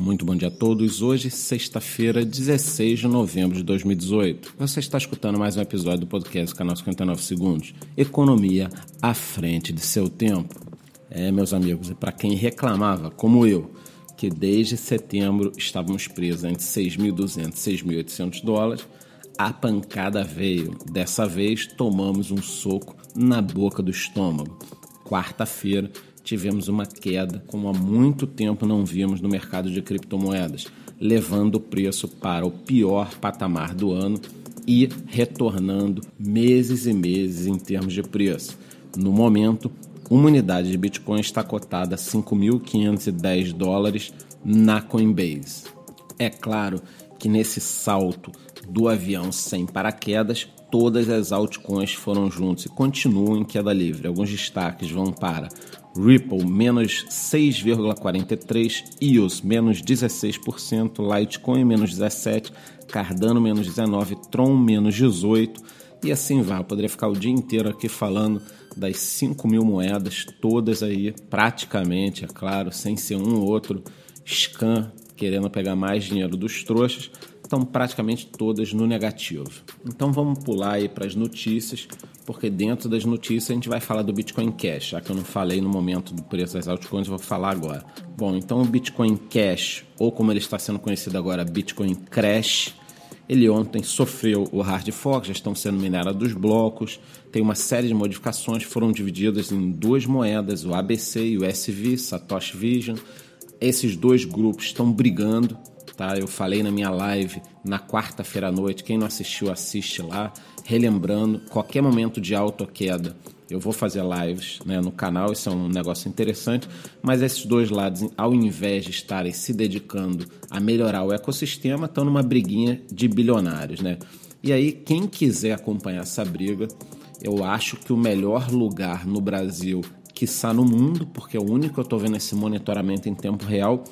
Muito bom dia a todos. Hoje, sexta-feira, 16 de novembro de 2018. Você está escutando mais um episódio do podcast Canal 59 Segundos. Economia à frente de seu tempo. É, meus amigos, e para quem reclamava, como eu, que desde setembro estávamos presos entre 6.200 e 6.800 dólares, a pancada veio. Dessa vez, tomamos um soco na boca do estômago. Quarta-feira, tivemos uma queda como há muito tempo não víamos no mercado de criptomoedas, levando o preço para o pior patamar do ano e retornando meses e meses em termos de preço. No momento, uma unidade de Bitcoin está cotada a 5.510 dólares na Coinbase. É claro que nesse salto do avião sem paraquedas, todas as altcoins foram juntos e continuam em queda livre. Alguns destaques vão para Ripple menos 6,43%, EOS menos 16%, Litecoin menos 17%, Cardano menos 19%, Tron menos 18%, e assim vai. Eu poderia ficar o dia inteiro aqui falando das 5 mil moedas, todas aí, praticamente, é claro, sem ser um ou outro scan querendo pegar mais dinheiro dos trouxas estão praticamente todas no negativo. Então vamos pular aí para as notícias, porque dentro das notícias a gente vai falar do Bitcoin Cash, já que eu não falei no momento do preço das altcoins, vou falar agora. Bom, então o Bitcoin Cash, ou como ele está sendo conhecido agora, Bitcoin Crash, ele ontem sofreu o hard fork, já estão sendo minerados os blocos, tem uma série de modificações, foram divididas em duas moedas, o ABC e o SV, Satoshi Vision. Esses dois grupos estão brigando tá? Eu falei na minha live na quarta-feira à noite. Quem não assistiu, assiste lá. Relembrando, qualquer momento de alta queda, eu vou fazer lives né, no canal. Isso é um negócio interessante. Mas esses dois lados, ao invés de estarem se dedicando a melhorar o ecossistema, estão numa briguinha de bilionários, né? E aí, quem quiser acompanhar essa briga, eu acho que o melhor lugar no Brasil, que está no mundo, porque é o único que eu estou vendo esse monitoramento em tempo real,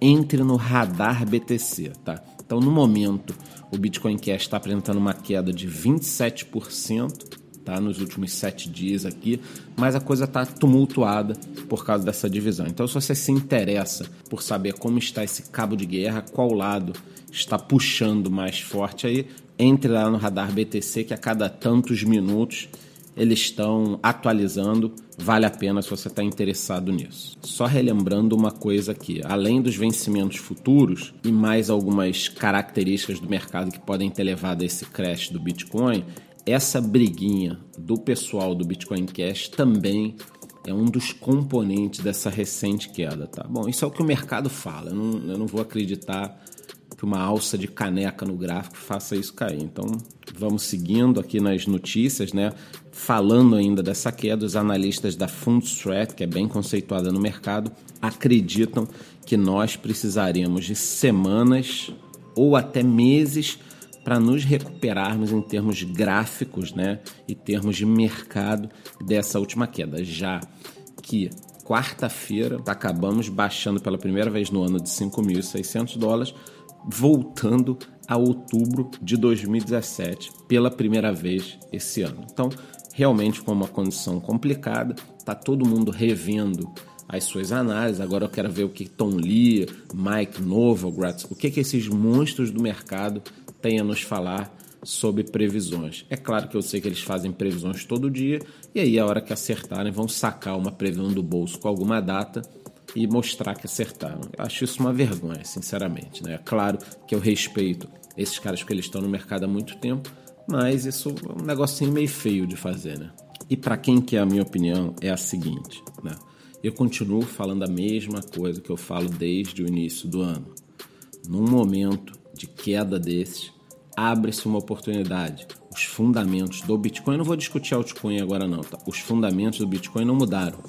entre no radar BTC, tá? Então, no momento, o Bitcoin Cash está apresentando uma queda de 27%, tá? Nos últimos sete dias aqui, mas a coisa está tumultuada por causa dessa divisão. Então, se você se interessa por saber como está esse cabo de guerra, qual lado está puxando mais forte aí, entre lá no radar BTC que a cada tantos minutos eles estão atualizando. Vale a pena se você está interessado nisso. Só relembrando uma coisa aqui: além dos vencimentos futuros e mais algumas características do mercado que podem ter levado a esse crash do Bitcoin, essa briguinha do pessoal do Bitcoin Cash também é um dos componentes dessa recente queda, tá? Bom, isso é o que o mercado fala. Eu não, eu não vou acreditar que uma alça de caneca no gráfico faça isso cair. Então, vamos seguindo aqui nas notícias, né? Falando ainda dessa queda, os analistas da Fundstrat, que é bem conceituada no mercado, acreditam que nós precisaremos de semanas ou até meses para nos recuperarmos em termos gráficos, né, e termos de mercado dessa última queda, já que quarta-feira acabamos baixando pela primeira vez no ano de 5.600 dólares voltando a outubro de 2017 pela primeira vez esse ano. Então, realmente foi uma condição complicada, tá todo mundo revendo as suas análises. Agora eu quero ver o que Tom Lee, Mike Novogratz, o que, que esses monstros do mercado têm a nos falar sobre previsões. É claro que eu sei que eles fazem previsões todo dia e aí a hora que acertarem vão sacar uma previsão do bolso com alguma data e mostrar que acertaram. Eu acho isso uma vergonha, sinceramente. Né? É claro que eu respeito esses caras porque eles estão no mercado há muito tempo, mas isso é um negocinho meio feio de fazer. Né? E para quem quer a minha opinião, é a seguinte: né? eu continuo falando a mesma coisa que eu falo desde o início do ano. Num momento de queda desses, abre-se uma oportunidade. Os fundamentos do Bitcoin, eu não vou discutir altcoin agora não, tá? Os fundamentos do Bitcoin não mudaram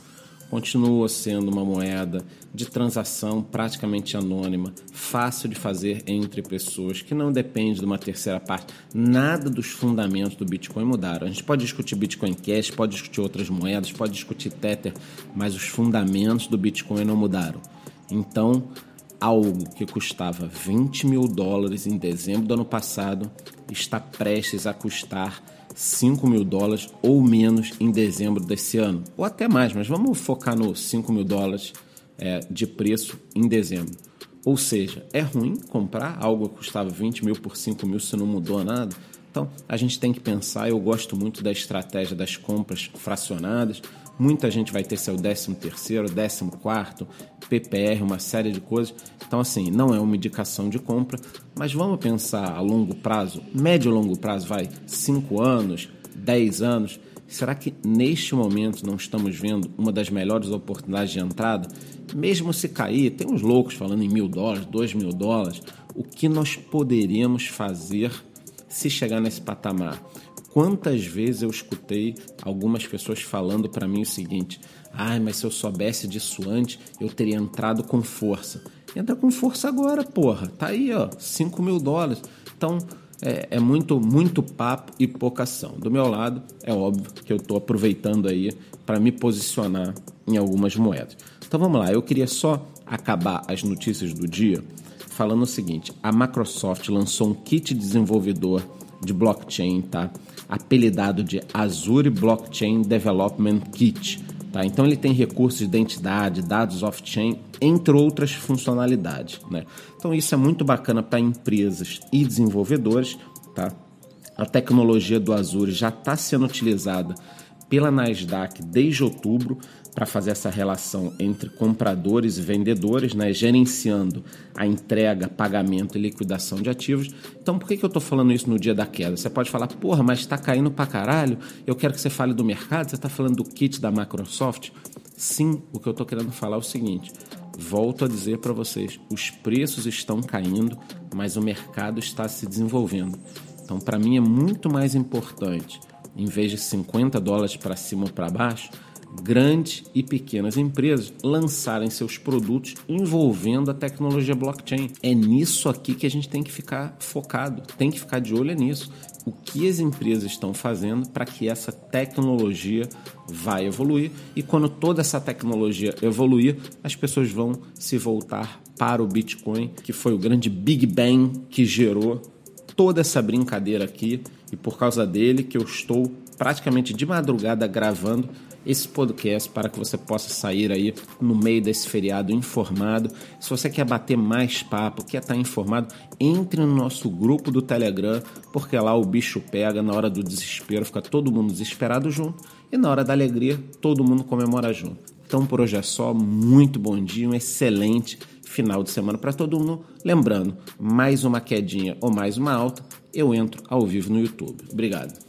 continua sendo uma moeda de transação praticamente anônima, fácil de fazer entre pessoas, que não depende de uma terceira parte. Nada dos fundamentos do Bitcoin mudaram. A gente pode discutir Bitcoin Cash, pode discutir outras moedas, pode discutir Tether, mas os fundamentos do Bitcoin não mudaram. Então, algo que custava 20 mil dólares em dezembro do ano passado está prestes a custar 5 mil dólares ou menos em dezembro desse ano, ou até mais, mas vamos focar no 5 mil dólares é, de preço em dezembro. Ou seja, é ruim comprar algo que custava 20 mil por 5 mil se não mudou nada? Então, a gente tem que pensar. Eu gosto muito da estratégia das compras fracionadas. Muita gente vai ter seu 13 terceiro, 14 quarto, PPR, uma série de coisas. Então, assim, não é uma indicação de compra, mas vamos pensar a longo prazo, médio e longo prazo, vai 5 anos, 10 anos. Será que neste momento não estamos vendo uma das melhores oportunidades de entrada? Mesmo se cair, tem uns loucos falando em mil dólares, dois mil dólares. O que nós poderíamos fazer se chegar nesse patamar? Quantas vezes eu escutei algumas pessoas falando para mim o seguinte: ai, ah, mas se eu soubesse disso antes, eu teria entrado com força. Entra com força agora, porra. Tá aí, ó, 5 mil dólares. Então, é, é, muito, muito papo e pouca ação. Do meu lado, é óbvio que eu estou aproveitando aí para me posicionar em algumas moedas. Então vamos lá, eu queria só acabar as notícias do dia falando o seguinte: a Microsoft lançou um kit desenvolvedor de blockchain, tá? Apelidado de Azure Blockchain Development Kit. Tá? Então ele tem recursos de identidade, dados off-chain, entre outras funcionalidades. Né? Então isso é muito bacana para empresas e desenvolvedores. Tá? A tecnologia do Azure já está sendo utilizada pela Nasdaq desde outubro para fazer essa relação entre compradores e vendedores, né, gerenciando a entrega, pagamento e liquidação de ativos. Então, por que, que eu estou falando isso no dia da queda? Você pode falar, porra, mas está caindo para caralho, eu quero que você fale do mercado, você está falando do kit da Microsoft? Sim, o que eu estou querendo falar é o seguinte: volto a dizer para vocês, os preços estão caindo, mas o mercado está se desenvolvendo. Então, para mim, é muito mais importante, em vez de 50 dólares para cima ou para baixo, grandes e pequenas empresas lançarem seus produtos envolvendo a tecnologia blockchain. É nisso aqui que a gente tem que ficar focado, tem que ficar de olho nisso. O que as empresas estão fazendo para que essa tecnologia vai evoluir e quando toda essa tecnologia evoluir, as pessoas vão se voltar para o Bitcoin, que foi o grande Big Bang que gerou toda essa brincadeira aqui e por causa dele que eu estou praticamente de madrugada gravando esse podcast para que você possa sair aí no meio desse feriado informado. Se você quer bater mais papo, quer estar informado, entre no nosso grupo do Telegram, porque lá o bicho pega, na hora do desespero fica todo mundo desesperado junto e na hora da alegria todo mundo comemora junto. Então por hoje é só, muito bom dia, um excelente final de semana para todo mundo. Lembrando, mais uma quedinha ou mais uma alta, eu entro ao vivo no YouTube. Obrigado.